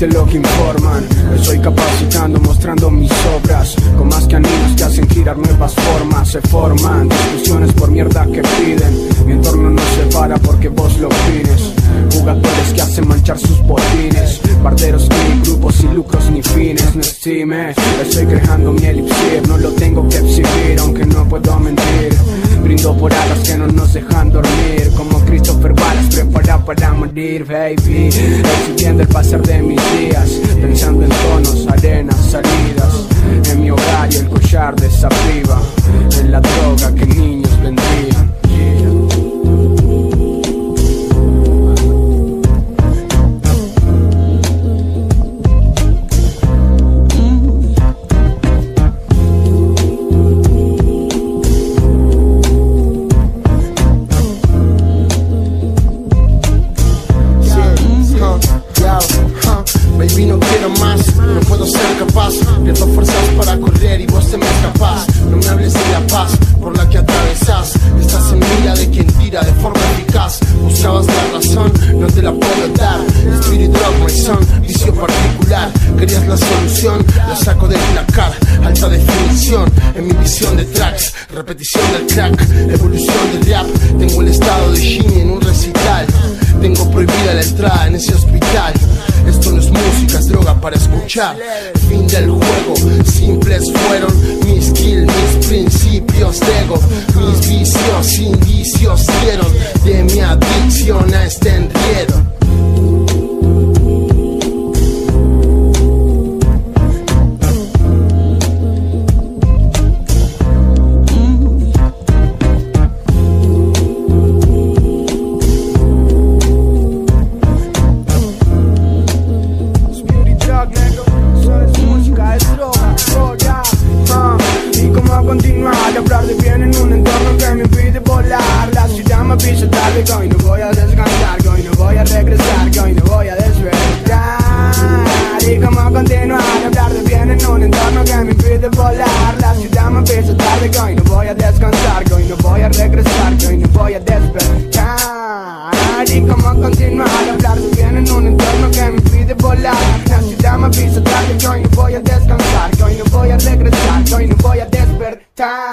decirte lo que informan. Estoy capacitando, mostrando mis obras. Con más que anillos que hacen girar nuevas formas. Se forman discusiones por mierda que piden. Mi entorno no se para porque vos lo opines. Jugadores que hacen manchar sus botines. Barderos ni grupos sin lucros ni fines. No estime, estoy creando mi elipsir No lo tengo que exhibir aunque no puedo mentir. Brindo por alas que no nos dejan dormir para morir, baby. Recibiendo el pasar de mis días Pensando en tonos, No me hables de la paz por la que atravesás. Estás en mira de quien tira de forma eficaz. Buscabas la razón, no te la puedo dar. My son, vicio particular. Querías la solución, la saco del placar. Alta definición en mi visión de tracks. Repetición del crack, evolución del rap. Tengo el estado de Jimmy en un recital. Tengo prohibida la entrada en ese hospital. Para escuchar. Fin del juego, simples fueron mis kills, mis principios ego. Mis vicios, indicios me pisa tarde, hoy no voy a descansar, hoy no voy a regresar, hoy no voy a despertar. Y cómo continuar a hablar de bien en un entorno que me impide volar. La ciudad me pisa tarde, hoy no voy a descansar, hoy no voy a regresar, hoy no voy a despertar. Y cómo continuar a hablar de bien en un entorno que me impide volar. La ciudad me pisa tarde, hoy no voy a descansar, hoy no voy a regresar, hoy no voy a despertar.